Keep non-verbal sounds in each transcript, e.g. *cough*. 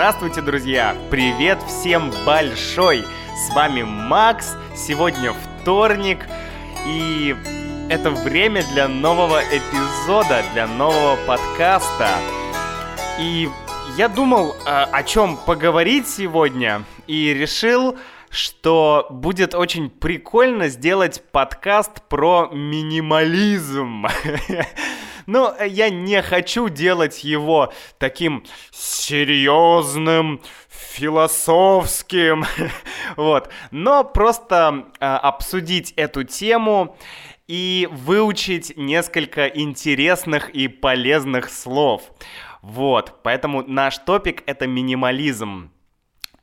Здравствуйте, друзья! Привет всем большой! С вами Макс, сегодня вторник, и это время для нового эпизода, для нового подкаста. И я думал, а, о чем поговорить сегодня, и решил, что будет очень прикольно сделать подкаст про минимализм. *laughs* Но я не хочу делать его таким серьезным, философским, *laughs* вот. Но просто э, обсудить эту тему и выучить несколько интересных и полезных слов. Вот, поэтому наш топик это минимализм.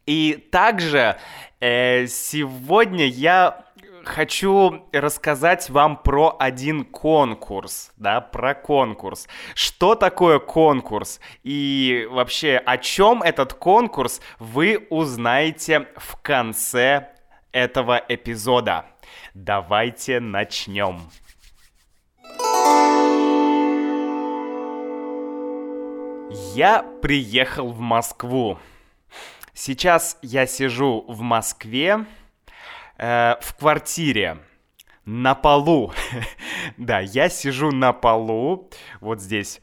И также э, сегодня я хочу рассказать вам про один конкурс, да, про конкурс. Что такое конкурс и вообще о чем этот конкурс вы узнаете в конце этого эпизода. Давайте начнем. Я приехал в Москву. Сейчас я сижу в Москве, э, в квартире на полу. *laughs* да, я сижу на полу, вот здесь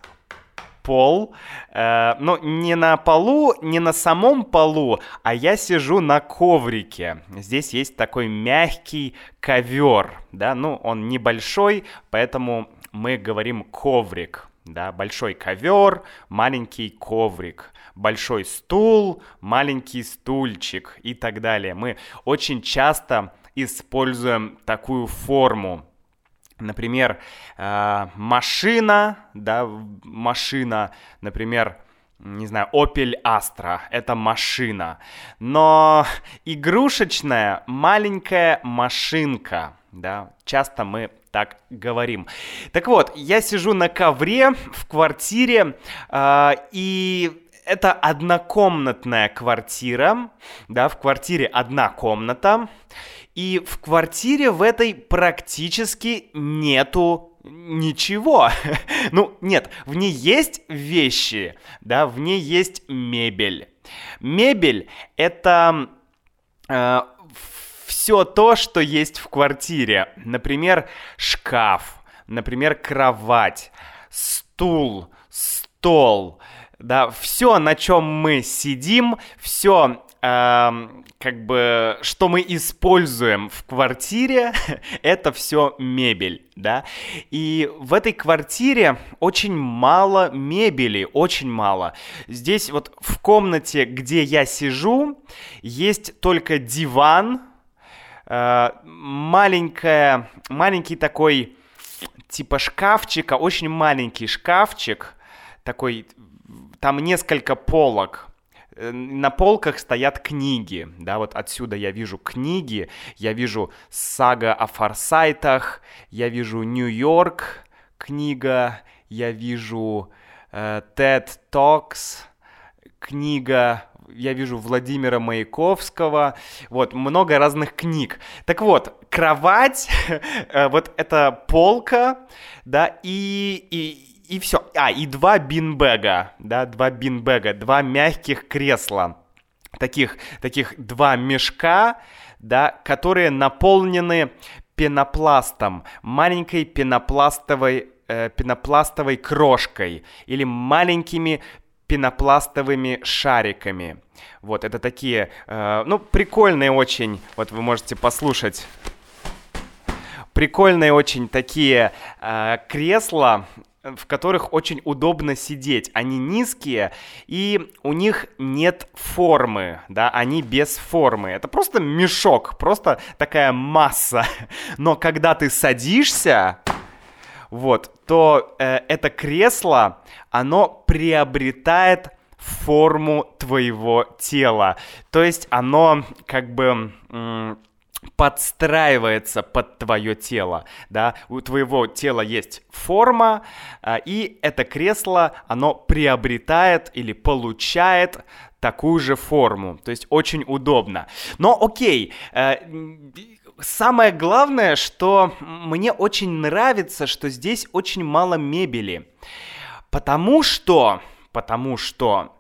пол, э, но не на полу, не на самом полу, а я сижу на коврике. Здесь есть такой мягкий ковер, да, ну он небольшой, поэтому мы говорим коврик, да, большой ковер, маленький коврик большой стул, маленький стульчик и так далее. Мы очень часто используем такую форму. Например, э, машина, да, машина, например, не знаю, Opel Astra, это машина. Но игрушечная маленькая машинка, да, часто мы так говорим. Так вот, я сижу на ковре в квартире, э, и это однокомнатная квартира, да, в квартире одна комната, и в квартире в этой практически нету ничего. *laughs* ну, нет, в ней есть вещи, да, в ней есть мебель. Мебель — это э, все то, что есть в квартире. Например, шкаф, например, кровать, стул, стол, да, все, на чем мы сидим, все, э, как бы, что мы используем в квартире, *laughs* это все мебель, да. И в этой квартире очень мало мебели, очень мало. Здесь вот в комнате, где я сижу, есть только диван, э, маленькая, маленький такой типа шкафчика, очень маленький шкафчик, такой там несколько полок. Э, на полках стоят книги, да, вот отсюда я вижу книги, я вижу сага о форсайтах, я вижу Нью-Йорк книга, я вижу э, TED Talks книга, я вижу Владимира Маяковского, вот, много разных книг. Так вот, кровать, *laughs* э, вот эта полка, да, и, и, и все. А, и два бинбега, да, два бинбега, два мягких кресла. Таких, таких два мешка, да, которые наполнены пенопластом, маленькой пенопластовой, э, пенопластовой крошкой или маленькими пенопластовыми шариками. Вот, это такие, э, ну, прикольные очень, вот вы можете послушать. Прикольные очень такие э, кресла, в которых очень удобно сидеть. Они низкие, и у них нет формы, да, они без формы. Это просто мешок, просто такая масса. *laughs* Но когда ты садишься, вот, то э, это кресло, оно приобретает форму твоего тела. То есть оно как бы... М- подстраивается под твое тело, да, у твоего тела есть форма, а, и это кресло, оно приобретает или получает такую же форму, то есть очень удобно. Но окей, э, самое главное, что мне очень нравится, что здесь очень мало мебели, потому что, потому что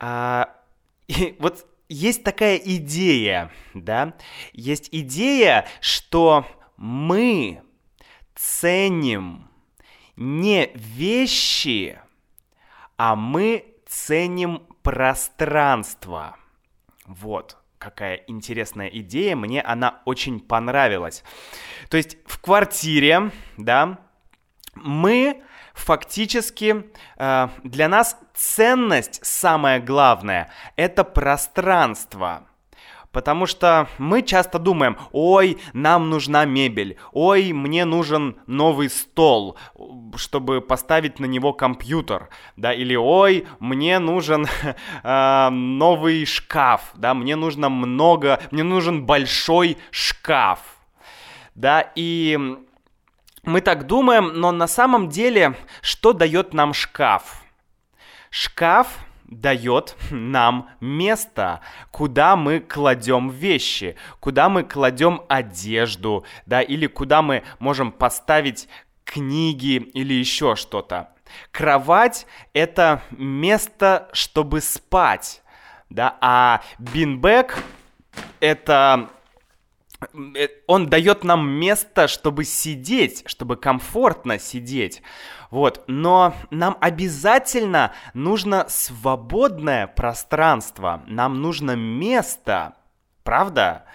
А, *laughs* и вот есть такая идея, да, есть идея, что мы ценим не вещи, а мы ценим пространство. Вот какая интересная идея, мне она очень понравилась. То есть в квартире, да, мы фактически э, для нас ценность самое главное это пространство. Потому что мы часто думаем, ой, нам нужна мебель, ой, мне нужен новый стол, чтобы поставить на него компьютер, да, или ой, мне нужен *laughs* э, новый шкаф, да, мне нужно много, мне нужен большой шкаф, да, и мы так думаем, но на самом деле, что дает нам шкаф? Шкаф дает нам место, куда мы кладем вещи, куда мы кладем одежду, да, или куда мы можем поставить книги или еще что-то. Кровать — это место, чтобы спать, да, а бинбэк — это он дает нам место, чтобы сидеть, чтобы комфортно сидеть. Вот, но нам обязательно нужно свободное пространство, нам нужно место, правда?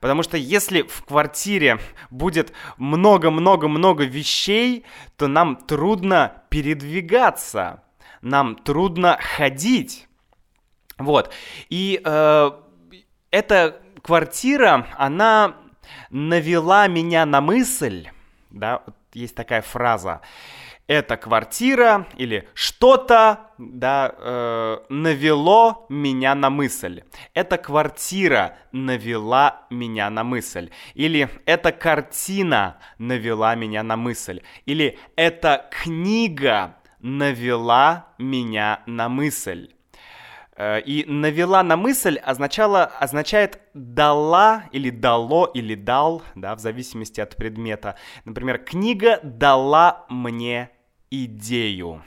Потому что если в квартире будет много-много-много вещей, то нам трудно передвигаться, нам трудно ходить. Вот. И э, это квартира, она навела меня на мысль, да, есть такая фраза, эта квартира или что-то, да, э, навело меня на мысль. Эта квартира навела меня на мысль. Или эта картина навела меня на мысль. Или эта книга навела меня на мысль. Э, и навела на мысль означало, означает дала или дало или дал, да, в зависимости от предмета. Например, книга дала мне идею.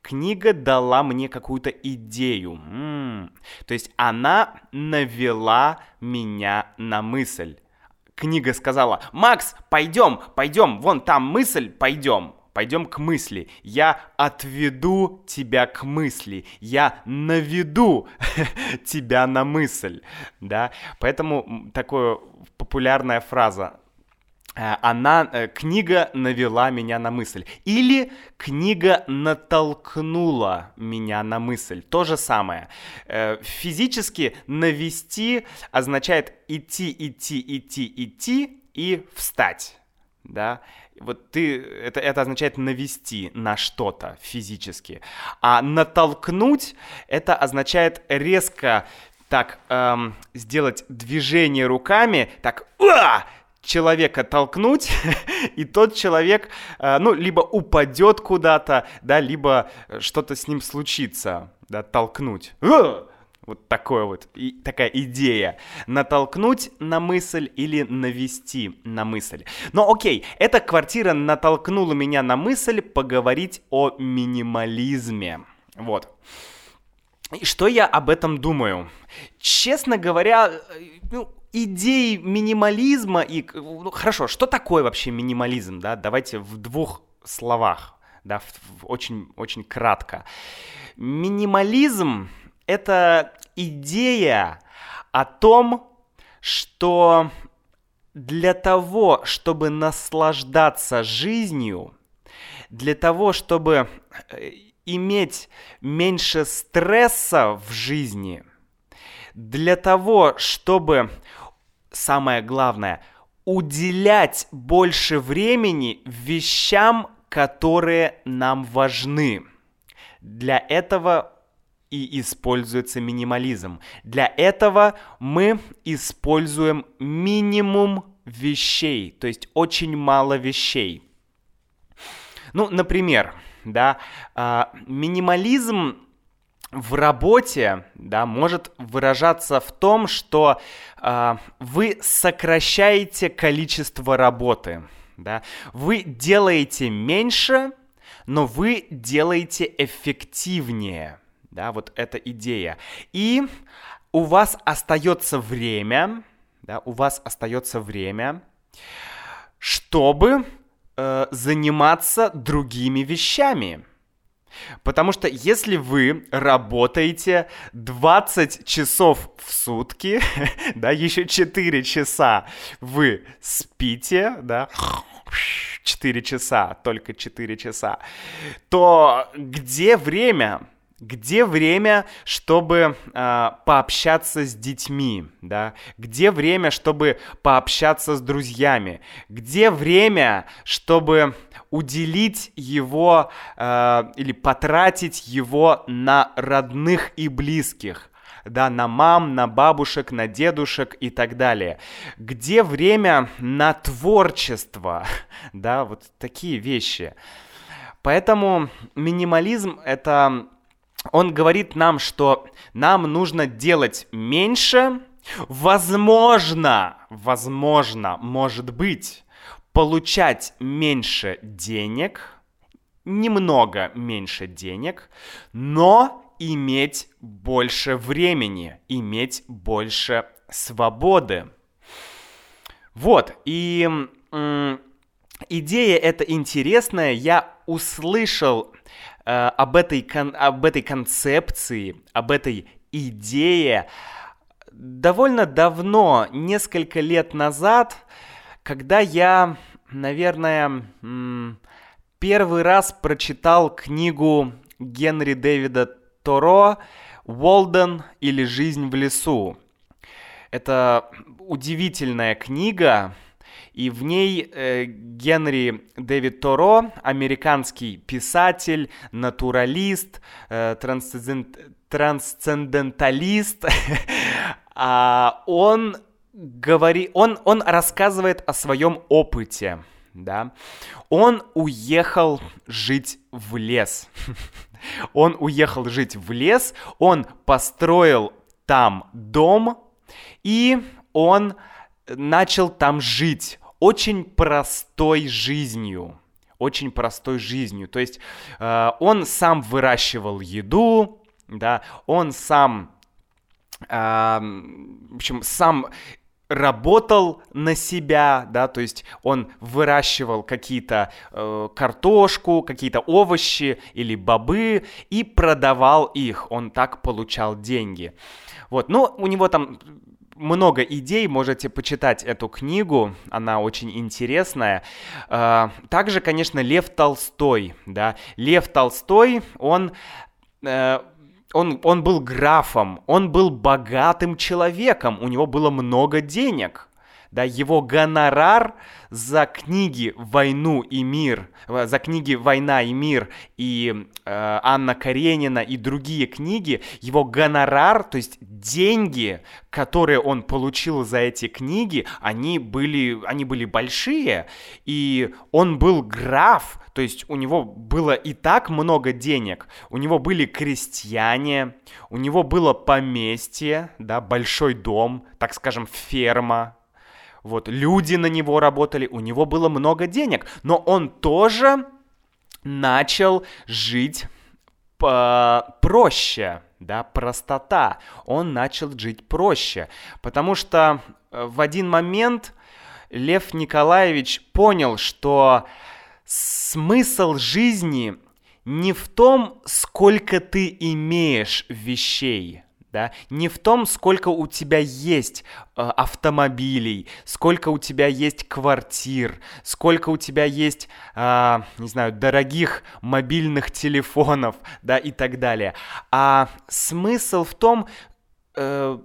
Книга дала мне какую-то идею. М-м. То есть она навела меня на мысль. Книга сказала, Макс, пойдем, пойдем, вон там мысль, пойдем. Пойдем к мысли. Я отведу тебя к мысли. Я наведу *laughs* тебя на мысль. Да? Поэтому такая популярная фраза э, она, э, книга навела меня на мысль. Или книга натолкнула меня на мысль. То же самое. Э, физически навести означает идти, идти, идти, идти и встать. Да? Вот ты, это, это означает навести на что-то физически. А натолкнуть, это означает резко так эм, сделать движение руками, так уа! человека толкнуть, *laughs* и тот человек, э, ну, либо упадет куда-то, да, либо что-то с ним случится, да, толкнуть. Уа! Вот такое вот, и, такая идея. Натолкнуть на мысль или навести на мысль. Но окей, эта квартира натолкнула меня на мысль поговорить о минимализме. Вот. И что я об этом думаю? Честно говоря, ну, идеи минимализма и... Ну, хорошо, что такое вообще минимализм, да? Давайте в двух словах, да, в, в, очень, очень кратко. Минимализм это идея о том, что для того, чтобы наслаждаться жизнью, для того, чтобы э, иметь меньше стресса в жизни, для того, чтобы, самое главное, уделять больше времени вещам, которые нам важны. Для этого и используется минимализм. Для этого мы используем минимум вещей, то есть очень мало вещей. Ну, например, да, э, минимализм в работе, да, может выражаться в том, что э, вы сокращаете количество работы, да, вы делаете меньше, но вы делаете эффективнее да, вот эта идея. И у вас остается время, да, у вас остается время, чтобы э, заниматься другими вещами. Потому что если вы работаете 20 часов в сутки, *laughs* да, еще 4 часа вы спите, да, 4 часа, только 4 часа, то где время? Где время, чтобы э, пообщаться с детьми, да? Где время, чтобы пообщаться с друзьями? Где время, чтобы уделить его э, или потратить его на родных и близких? да, на мам, на бабушек, на дедушек и так далее. Где время на творчество, *laughs* да, вот такие вещи. Поэтому минимализм это он говорит нам, что нам нужно делать меньше, возможно, возможно, может быть, получать меньше денег, немного меньше денег, но иметь больше времени, иметь больше свободы. Вот, и м, идея эта интересная, я услышал э, об, этой кон- об этой концепции, об этой идее довольно давно, несколько лет назад, когда я, наверное, первый раз прочитал книгу Генри Дэвида Торо «Уолден или жизнь в лесу». Это удивительная книга, и в ней э, Генри Дэвид Торо, американский писатель, натуралист, э, трансцендент, трансценденталист, *laughs* а он говорит, он, он рассказывает о своем опыте, да. Он уехал жить в лес. *laughs* Он уехал жить в лес, он построил там дом, и он начал там жить очень простой жизнью. Очень простой жизнью. То есть э, он сам выращивал еду, да, он сам, э, в общем, сам работал на себя, да, то есть он выращивал какие-то э, картошку, какие-то овощи или бобы и продавал их, он так получал деньги. Вот, ну, у него там много идей, можете почитать эту книгу, она очень интересная. А, также, конечно, Лев Толстой, да, Лев Толстой, он э, он, он был графом, он был богатым человеком, у него было много денег да, его гонорар за книги «Войну и мир», э, за книги «Война и мир» и э, Анна Каренина и другие книги, его гонорар, то есть деньги, которые он получил за эти книги, они были, они были большие, и он был граф, то есть у него было и так много денег, у него были крестьяне, у него было поместье, да, большой дом, так скажем, ферма, вот, люди на него работали, у него было много денег, но он тоже начал жить проще, да, простота. Он начал жить проще, потому что э, в один момент Лев Николаевич понял, что смысл жизни не в том, сколько ты имеешь вещей, да, не в том, сколько у тебя есть э, автомобилей, сколько у тебя есть квартир, сколько у тебя есть, э, не знаю, дорогих мобильных телефонов, да, и так далее. А смысл в том, э,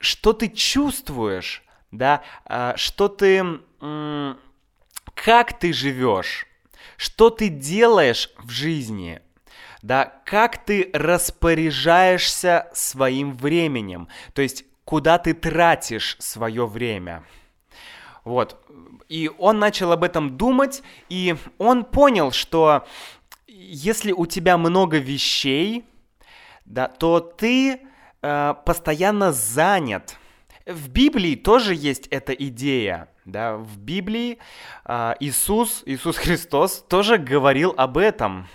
что ты чувствуешь, да, э, что ты, э, как ты живешь, что ты делаешь в жизни, да, как ты распоряжаешься своим временем, то есть куда ты тратишь свое время. Вот. И он начал об этом думать, и он понял, что если у тебя много вещей, да, то ты э, постоянно занят. В Библии тоже есть эта идея Да, в Библии э, Иисус, Иисус Христос тоже говорил об этом.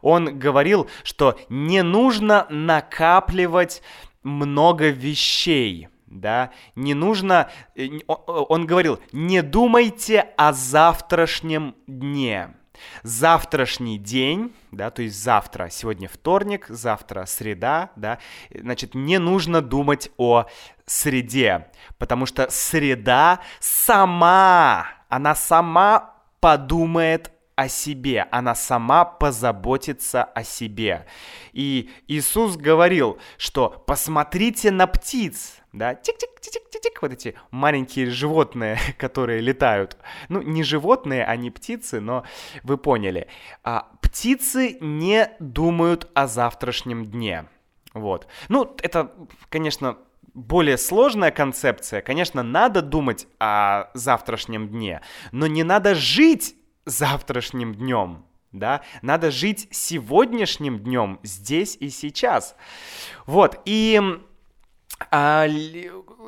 Он говорил, что не нужно накапливать много вещей, да, не нужно, э, он говорил, не думайте о завтрашнем дне. Завтрашний день, да, то есть завтра, сегодня вторник, завтра среда, да, значит, не нужно думать о среде, потому что среда сама, она сама подумает о себе, она сама позаботится о себе. И Иисус говорил, что посмотрите на птиц, да, тик-тик-тик-тик-тик, вот эти маленькие животные, *laughs* которые летают. Ну, не животные, а не птицы, но вы поняли. А, птицы не думают о завтрашнем дне. Вот. Ну, это, конечно, более сложная концепция. Конечно, надо думать о завтрашнем дне, но не надо жить завтрашним днем, да, надо жить сегодняшним днем, здесь и сейчас. Вот, и, а,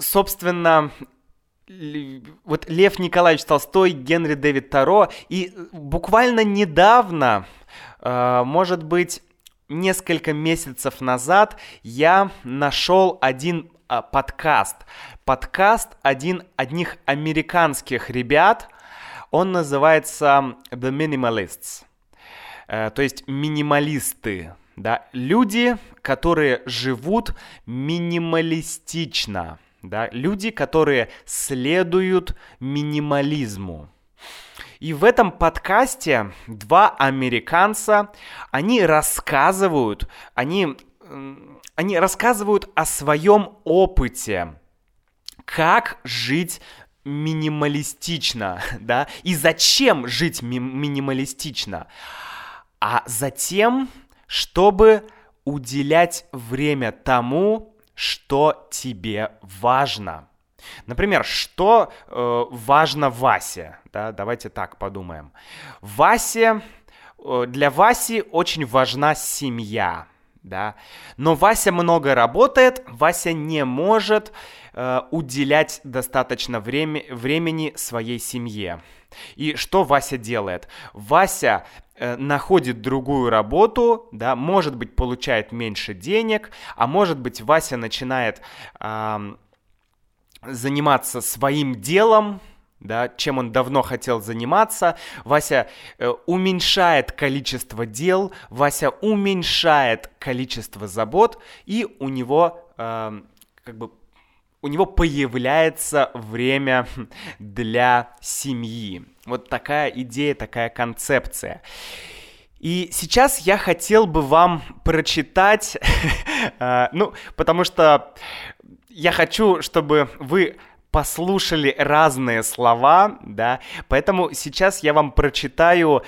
собственно, вот Лев Николаевич Толстой, Генри Дэвид Таро, и буквально недавно, а, может быть, несколько месяцев назад я нашел один а, подкаст. Подкаст один, одних американских ребят, он называется The Minimalists, э, то есть минималисты, да, люди, которые живут минималистично, да, люди, которые следуют минимализму. И в этом подкасте два американца, они рассказывают, они, они рассказывают о своем опыте, как жить минималистично, *laughs* да, и зачем жить ми- минималистично? А затем, чтобы уделять время тому, что тебе важно. Например, что э, важно Васе? Да, давайте так подумаем. Васе, э, для Васи очень важна семья, да. Но Вася много работает, Вася не может э, уделять достаточно время, времени своей семье. И что Вася делает? Вася э, находит другую работу, да, может быть, получает меньше денег, а может быть, Вася начинает э, заниматься своим делом, да, чем он давно хотел заниматься. Вася э, уменьшает количество дел, Вася уменьшает количество забот, и у него э, как бы у него появляется время для семьи. Вот такая идея, такая концепция. И сейчас я хотел бы вам прочитать, *laughs* э, ну, потому что я хочу, чтобы вы послушали разные слова, да, поэтому сейчас я вам прочитаю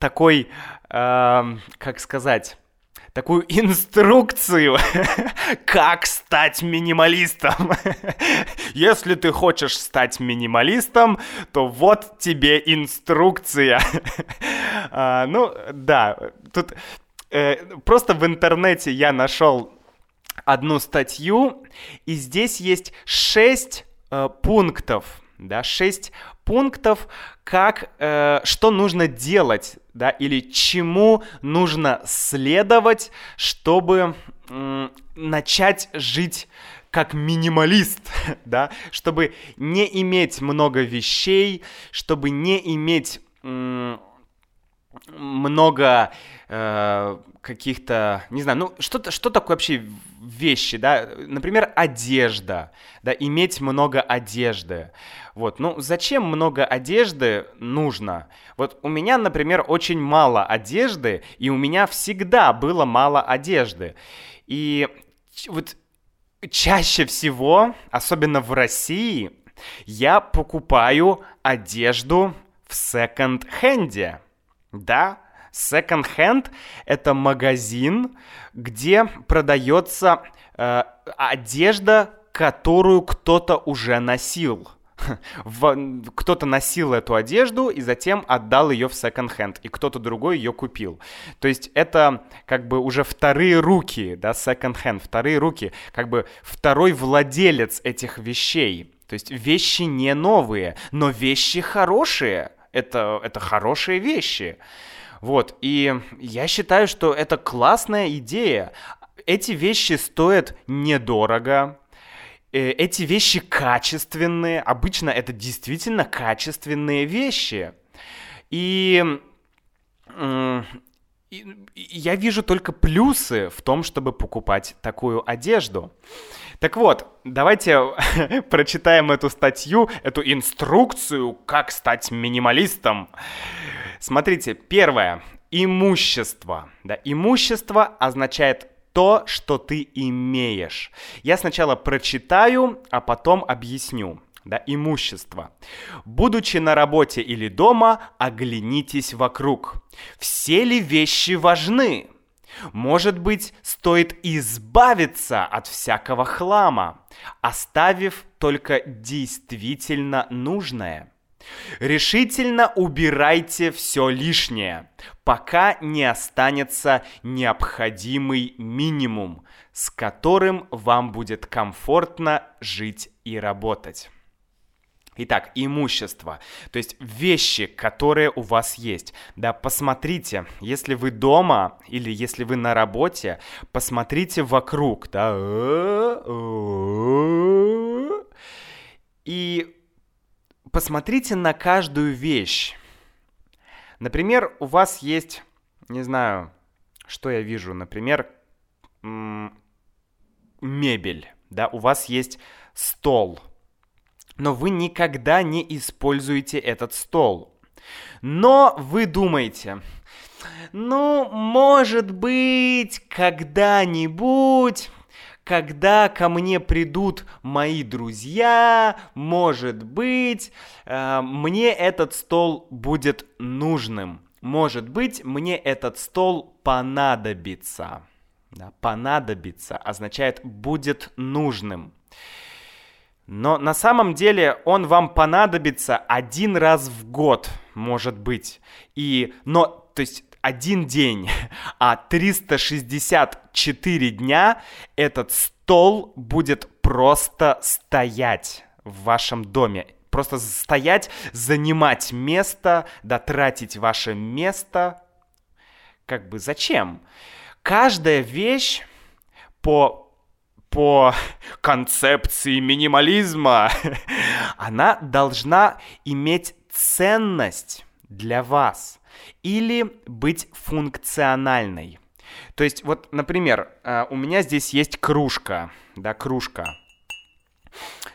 такой, э, как сказать, такую инструкцию, *laughs* как стать минималистом. *laughs* Если ты хочешь стать минималистом, то вот тебе инструкция. *laughs* а, ну, да, тут э, просто в интернете я нашел одну статью, и здесь есть шесть э, пунктов, да, шесть пунктов, как, э, что нужно делать, да, или чему нужно следовать, чтобы э, начать жить как минималист, *laughs* да, чтобы не иметь много вещей, чтобы не иметь э, много э, каких-то, не знаю, ну что, что такое вообще вещи, да, например, одежда, да, иметь много одежды, вот, ну зачем много одежды нужно? Вот у меня, например, очень мало одежды, и у меня всегда было мало одежды, и вот чаще всего, особенно в России, я покупаю одежду в секонд-хенде, да, Second Hand — это магазин, где продается э, одежда, которую кто-то уже носил. *laughs* кто-то носил эту одежду и затем отдал ее в секонд-хенд, и кто-то другой ее купил. То есть это как бы уже вторые руки, да, секонд-хенд, вторые руки, как бы второй владелец этих вещей. То есть вещи не новые, но вещи хорошие. Это, это хорошие вещи. Вот, и я считаю, что это классная идея. Эти вещи стоят недорого, э, эти вещи качественные. Обычно это действительно качественные вещи. И я вижу только плюсы в том, чтобы покупать такую одежду. Так вот, давайте *laughs* прочитаем эту статью, эту инструкцию, как стать минималистом. Смотрите, первое. Имущество. Да, имущество означает то, что ты имеешь. Я сначала прочитаю, а потом объясню да, имущество. Будучи на работе или дома, оглянитесь вокруг. Все ли вещи важны? Может быть, стоит избавиться от всякого хлама, оставив только действительно нужное. Решительно убирайте все лишнее, пока не останется необходимый минимум, с которым вам будет комфортно жить и работать. Итак, имущество, то есть вещи, которые у вас есть. Да, посмотрите, если вы дома или если вы на работе, посмотрите вокруг, да. И посмотрите на каждую вещь. Например, у вас есть, не знаю, что я вижу, например, мебель, да, у вас есть стол – но вы никогда не используете этот стол. Но вы думаете, ну, может быть, когда-нибудь, когда ко мне придут мои друзья, может быть, э, мне этот стол будет нужным. Может быть, мне этот стол понадобится. Да, понадобится означает будет нужным. Но на самом деле он вам понадобится один раз в год, может быть. И, но, то есть один день, *laughs* а 364 дня этот стол будет просто стоять в вашем доме. Просто стоять, занимать место, да, тратить ваше место. Как бы зачем? Каждая вещь по по концепции минимализма, *laughs* она должна иметь ценность для вас или быть функциональной. То есть, вот, например, э, у меня здесь есть кружка, да, кружка.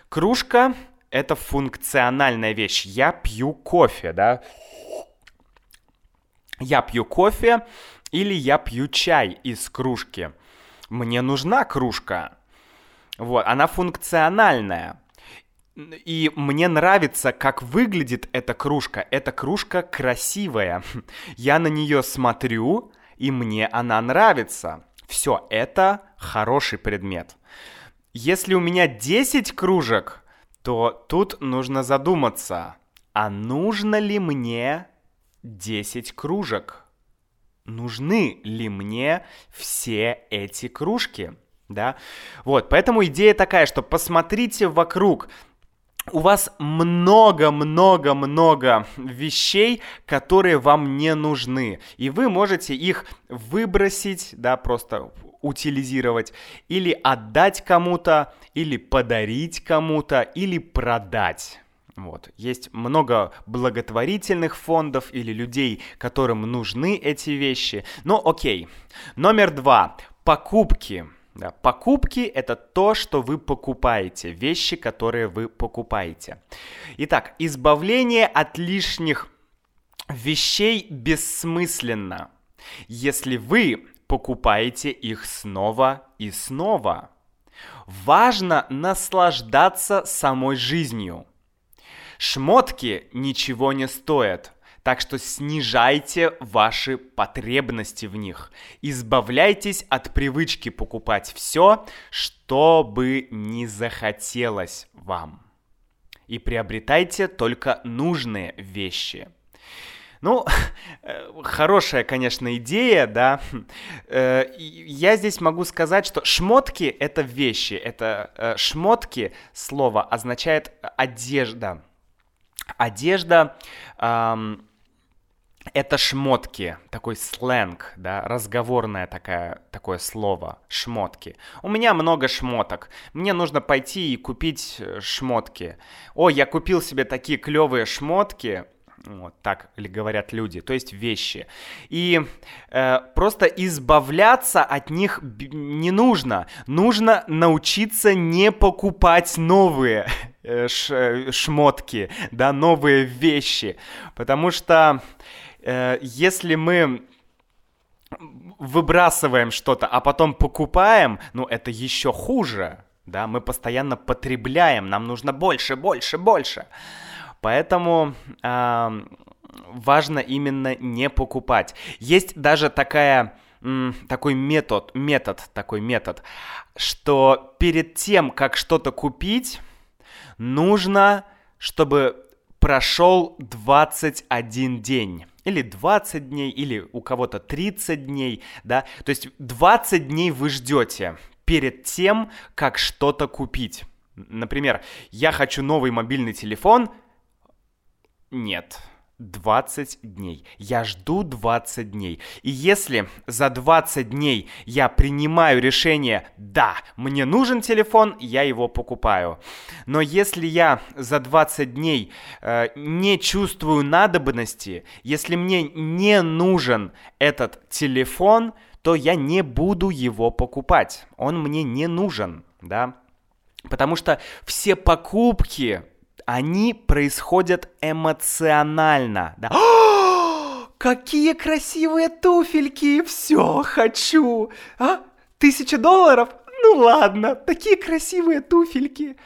Кружка — это функциональная вещь. Я пью кофе, да. Я пью кофе или я пью чай из кружки. Мне нужна кружка. Вот, она функциональная. И мне нравится, как выглядит эта кружка. Эта кружка красивая. *laughs* Я на нее смотрю, и мне она нравится. Все, это хороший предмет. Если у меня 10 кружек, то тут нужно задуматься, а нужно ли мне 10 кружек? Нужны ли мне все эти кружки? Да. Вот, поэтому идея такая, что посмотрите вокруг, у вас много-много-много вещей, которые вам не нужны, и вы можете их выбросить, да, просто утилизировать, или отдать кому-то, или подарить кому-то, или продать. Вот. Есть много благотворительных фондов или людей, которым нужны эти вещи. Но окей. Номер два. Покупки. Да, покупки – это то, что вы покупаете, вещи, которые вы покупаете. Итак, избавление от лишних вещей бессмысленно, если вы покупаете их снова и снова. Важно наслаждаться самой жизнью. Шмотки ничего не стоят – так что снижайте ваши потребности в них. Избавляйтесь от привычки покупать все, что бы не захотелось вам. И приобретайте только нужные вещи. Ну, хорошая, конечно, идея, да. Я здесь могу сказать, что шмотки — это вещи. Это шмотки, слово, означает одежда. Одежда эм, это шмотки, такой сленг, да, разговорное такое, такое слово, шмотки. У меня много шмоток. Мне нужно пойти и купить э, шмотки. О, я купил себе такие клевые шмотки, вот так говорят люди, то есть вещи. И э, просто избавляться от них не нужно. Нужно научиться не покупать новые э, ш, шмотки, да, новые вещи. Потому что э, если мы выбрасываем что-то, а потом покупаем, ну это еще хуже. Да, мы постоянно потребляем, нам нужно больше, больше, больше. Поэтому э, важно именно не покупать. Есть даже такая такой метод, метод, такой метод, что перед тем, как что-то купить, нужно, чтобы прошел 21 день. Или 20 дней, или у кого-то 30 дней, да. То есть 20 дней вы ждете перед тем, как что-то купить. Например, я хочу новый мобильный телефон, нет. 20 дней. Я жду 20 дней. И если за 20 дней я принимаю решение, да, мне нужен телефон, я его покупаю. Но если я за 20 дней э, не чувствую надобности, если мне не нужен этот телефон, то я не буду его покупать. Он мне не нужен, да. Потому что все покупки они происходят эмоционально. Да? *gasps* какие красивые туфельки! Все, хочу! А? Тысяча долларов? Ну ладно, такие красивые туфельки.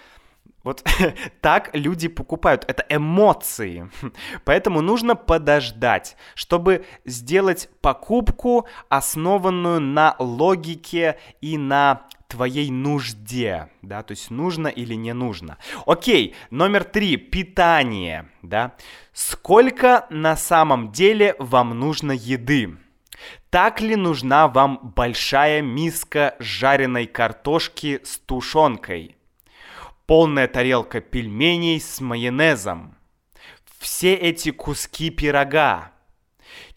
Вот *laughs* так люди покупают. Это эмоции. *laughs* Поэтому нужно подождать, чтобы сделать покупку, основанную на логике и на твоей нужде, да, то есть нужно или не нужно. Окей, номер три, питание, да. Сколько на самом деле вам нужно еды? Так ли нужна вам большая миска жареной картошки с тушенкой? Полная тарелка пельменей с майонезом? Все эти куски пирога?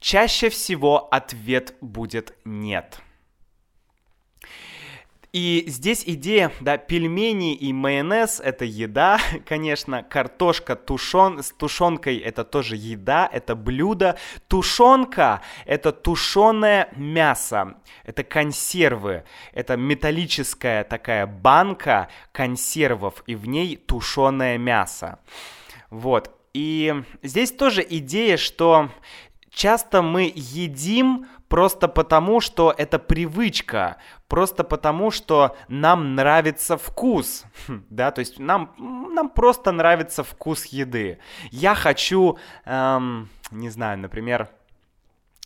Чаще всего ответ будет нет. И здесь идея, да, пельмени и майонез — это еда, *laughs* конечно, картошка тушен, с тушенкой — это тоже еда, это блюдо. Тушенка — это тушеное мясо, это консервы, это металлическая такая банка консервов, и в ней тушеное мясо. Вот, и здесь тоже идея, что часто мы едим просто потому, что это привычка, просто потому, что нам нравится вкус, да, то есть нам, нам просто нравится вкус еды. Я хочу, эм, не знаю, например,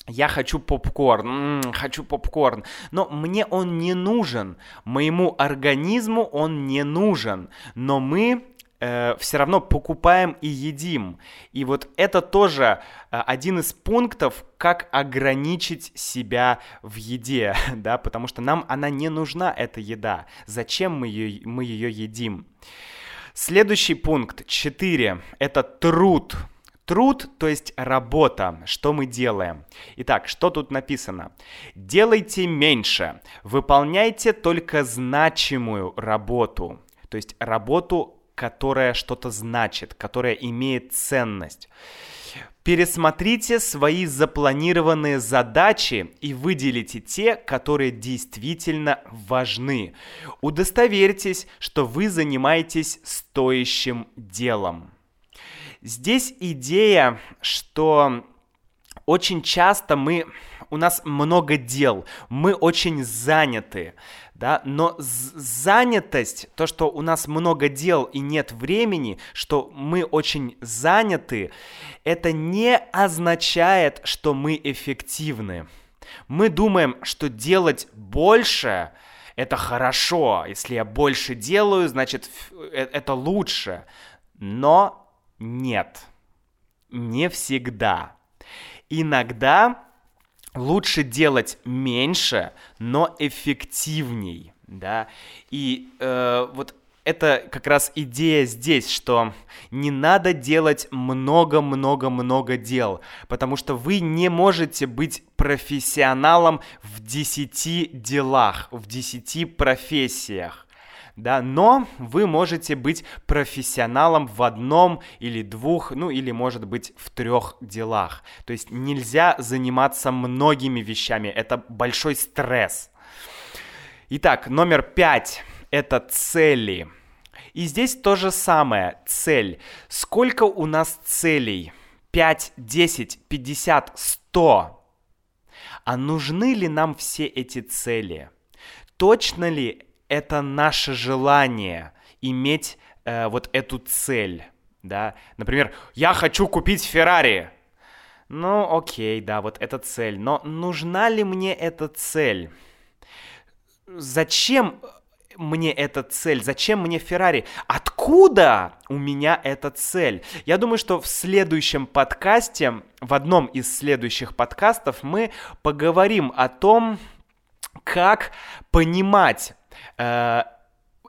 я хочу попкорн, м-м, хочу попкорн, но мне он не нужен, моему организму он не нужен, но мы э, все равно покупаем и едим. И вот это тоже э, один из пунктов, как ограничить себя в еде, *laughs* да, потому что нам она не нужна, эта еда. Зачем мы ее, мы ее едим? Следующий пункт, 4, это труд. Труд, то есть работа, что мы делаем. Итак, что тут написано? Делайте меньше, выполняйте только значимую работу. То есть работу, которая что-то значит, которая имеет ценность. Пересмотрите свои запланированные задачи и выделите те, которые действительно важны. Удостоверьтесь, что вы занимаетесь стоящим делом. Здесь идея, что очень часто мы, у нас много дел, мы очень заняты, да, но занятость, то, что у нас много дел и нет времени, что мы очень заняты, это не означает, что мы эффективны. Мы думаем, что делать больше это хорошо, если я больше делаю, значит э, это лучше. Но нет, не всегда. Иногда лучше делать меньше, но эффективней, да. И э, вот это как раз идея здесь, что не надо делать много-много-много дел, потому что вы не можете быть профессионалом в десяти делах, в десяти профессиях. Да, но вы можете быть профессионалом в одном или двух, ну или может быть в трех делах. То есть нельзя заниматься многими вещами, это большой стресс. Итак, номер пять это цели. И здесь то же самое, цель. Сколько у нас целей? 5, 10, 50, 100. А нужны ли нам все эти цели? Точно ли это наше желание иметь э, вот эту цель? Да? Например, я хочу купить Феррари. Ну, окей, да, вот эта цель. Но нужна ли мне эта цель? Зачем мне эта цель? Зачем мне Феррари? Откуда у меня эта цель? Я думаю, что в следующем подкасте, в одном из следующих подкастов, мы поговорим о том, как понимать э,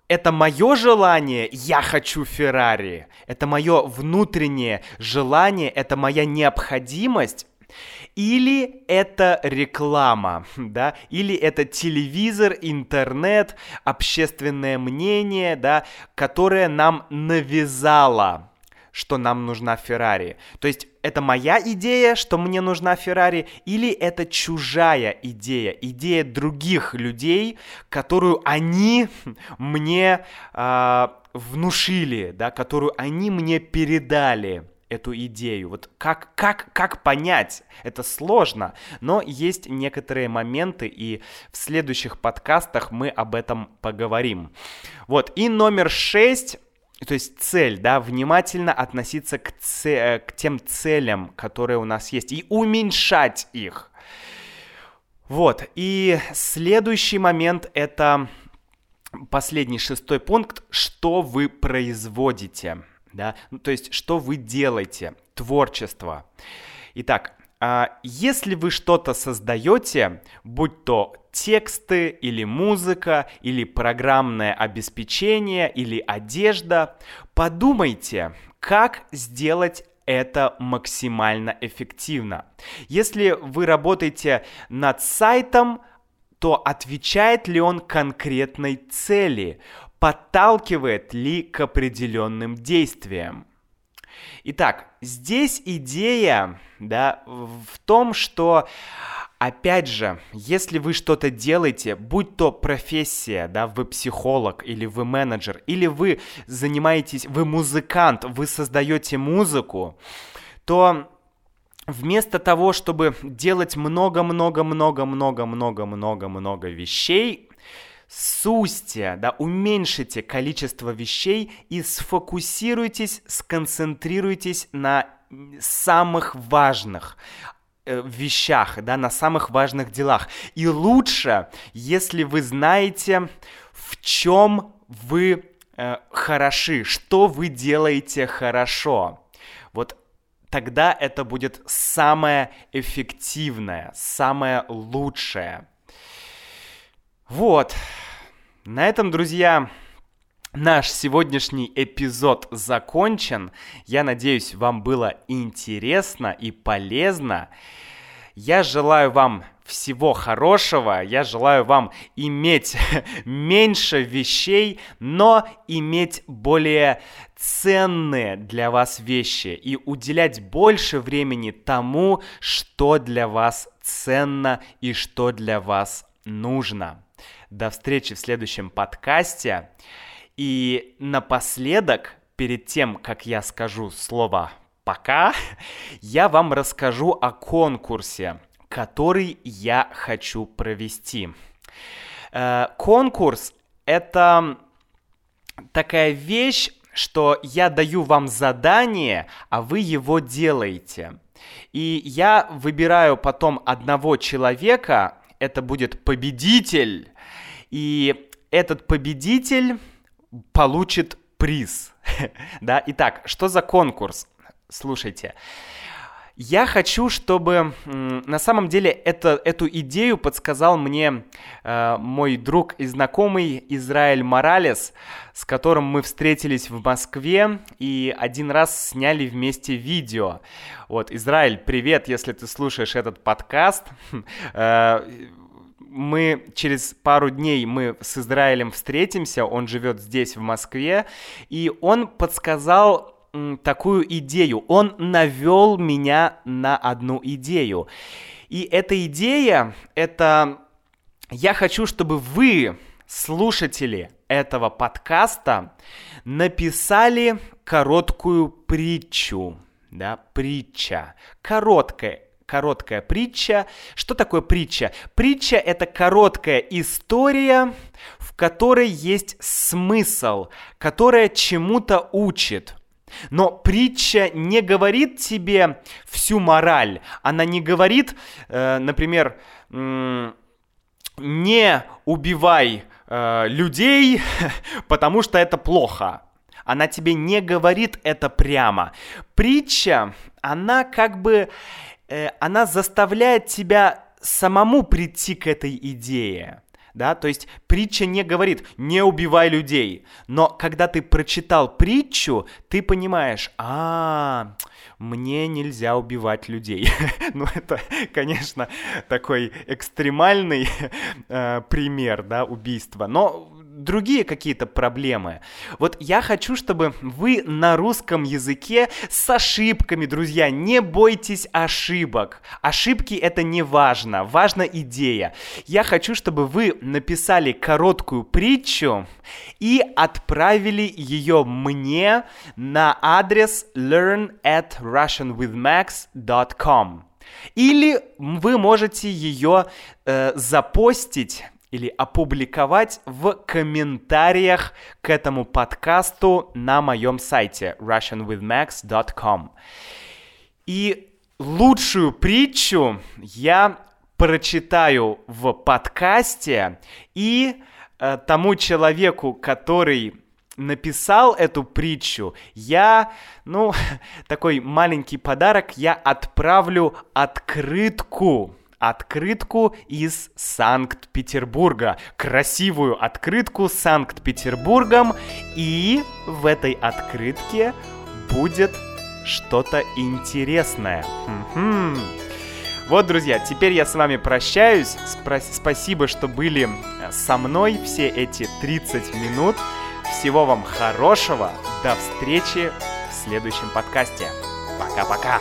это мое желание, я хочу Феррари, это мое внутреннее желание, это моя необходимость, или это реклама, *laughs* да, или это телевизор, интернет, общественное мнение, да, которое нам навязало что нам нужна Феррари. То есть это моя идея, что мне нужна Феррари, или это чужая идея, идея других людей, которую они мне э, внушили, да, которую они мне передали эту идею. Вот как, как, как понять? Это сложно, но есть некоторые моменты, и в следующих подкастах мы об этом поговорим. Вот, и номер шесть то есть цель, да, внимательно относиться к, ц... к тем целям, которые у нас есть, и уменьшать их. Вот, и следующий момент это последний шестой пункт, что вы производите да, ну, то есть что вы делаете, творчество. Итак, если вы что-то создаете, будь то тексты или музыка, или программное обеспечение, или одежда, подумайте, как сделать это максимально эффективно. Если вы работаете над сайтом, то отвечает ли он конкретной цели? подталкивает ли к определенным действиям. Итак, здесь идея да, в том, что Опять же, если вы что-то делаете, будь то профессия, да, вы психолог или вы менеджер, или вы занимаетесь, вы музыкант, вы создаете музыку, то вместо того, чтобы делать много-много-много-много-много-много-много вещей, сусьте, да, уменьшите количество вещей и сфокусируйтесь, сконцентрируйтесь на самых важных э, вещах, да, на самых важных делах. И лучше, если вы знаете, в чем вы э, хороши, что вы делаете хорошо. Вот тогда это будет самое эффективное, самое лучшее. Вот. На этом, друзья, наш сегодняшний эпизод закончен. Я надеюсь, вам было интересно и полезно. Я желаю вам всего хорошего. Я желаю вам иметь *laughs* меньше вещей, но иметь более ценные для вас вещи и уделять больше времени тому, что для вас ценно и что для вас нужно. До встречи в следующем подкасте. И напоследок, перед тем, как я скажу слово «пока», *laughs* я вам расскажу о конкурсе, который я хочу провести. Э, конкурс — это такая вещь, что я даю вам задание, а вы его делаете. И я выбираю потом одного человека, это будет победитель, и этот победитель получит приз. *laughs* да, итак, что за конкурс? Слушайте, Я хочу, чтобы на самом деле это, эту идею подсказал мне э, мой друг и знакомый Израиль Моралес, с которым мы встретились в Москве и один раз сняли вместе видео. Вот, Израиль, привет, если ты слушаешь этот подкаст. *laughs* Э, мы через пару дней мы с Израилем встретимся, он живет здесь, в Москве, и он подсказал такую идею. Он навел меня на одну идею. И эта идея, это я хочу, чтобы вы, слушатели этого подкаста, написали короткую притчу. Да, притча. Короткая короткая притча. Что такое притча? Притча — это короткая история, в которой есть смысл, которая чему-то учит. Но притча не говорит тебе всю мораль. Она не говорит, э, например, э, не убивай э, людей, *laughs* потому что это плохо. Она тебе не говорит это прямо. Притча, она как бы, э, она заставляет тебя самому прийти к этой идее да, то есть притча не говорит «не убивай людей», но когда ты прочитал притчу, ты понимаешь, а, мне нельзя убивать людей. *laughs* ну, это, конечно, такой экстремальный э, пример, да, убийства, но другие какие-то проблемы. Вот я хочу, чтобы вы на русском языке с ошибками, друзья, не бойтесь ошибок. Ошибки это не важно, важна идея. Я хочу, чтобы вы написали короткую притчу и отправили ее мне на адрес learn at russianwithmax.com. Или вы можете ее э, запостить или опубликовать в комментариях к этому подкасту на моем сайте russianwithmax.com. И лучшую притчу я прочитаю в подкасте и э, тому человеку, который написал эту притчу, я, ну, *laughs* такой маленький подарок, я отправлю открытку открытку из Санкт-Петербурга. Красивую открытку с Санкт-Петербургом. И в этой открытке будет что-то интересное. Вот, друзья, теперь я с вами прощаюсь. Спасибо, что были э, со мной все эти 30 минут. Всего вам хорошего. До встречи в следующем подкасте. Пока-пока.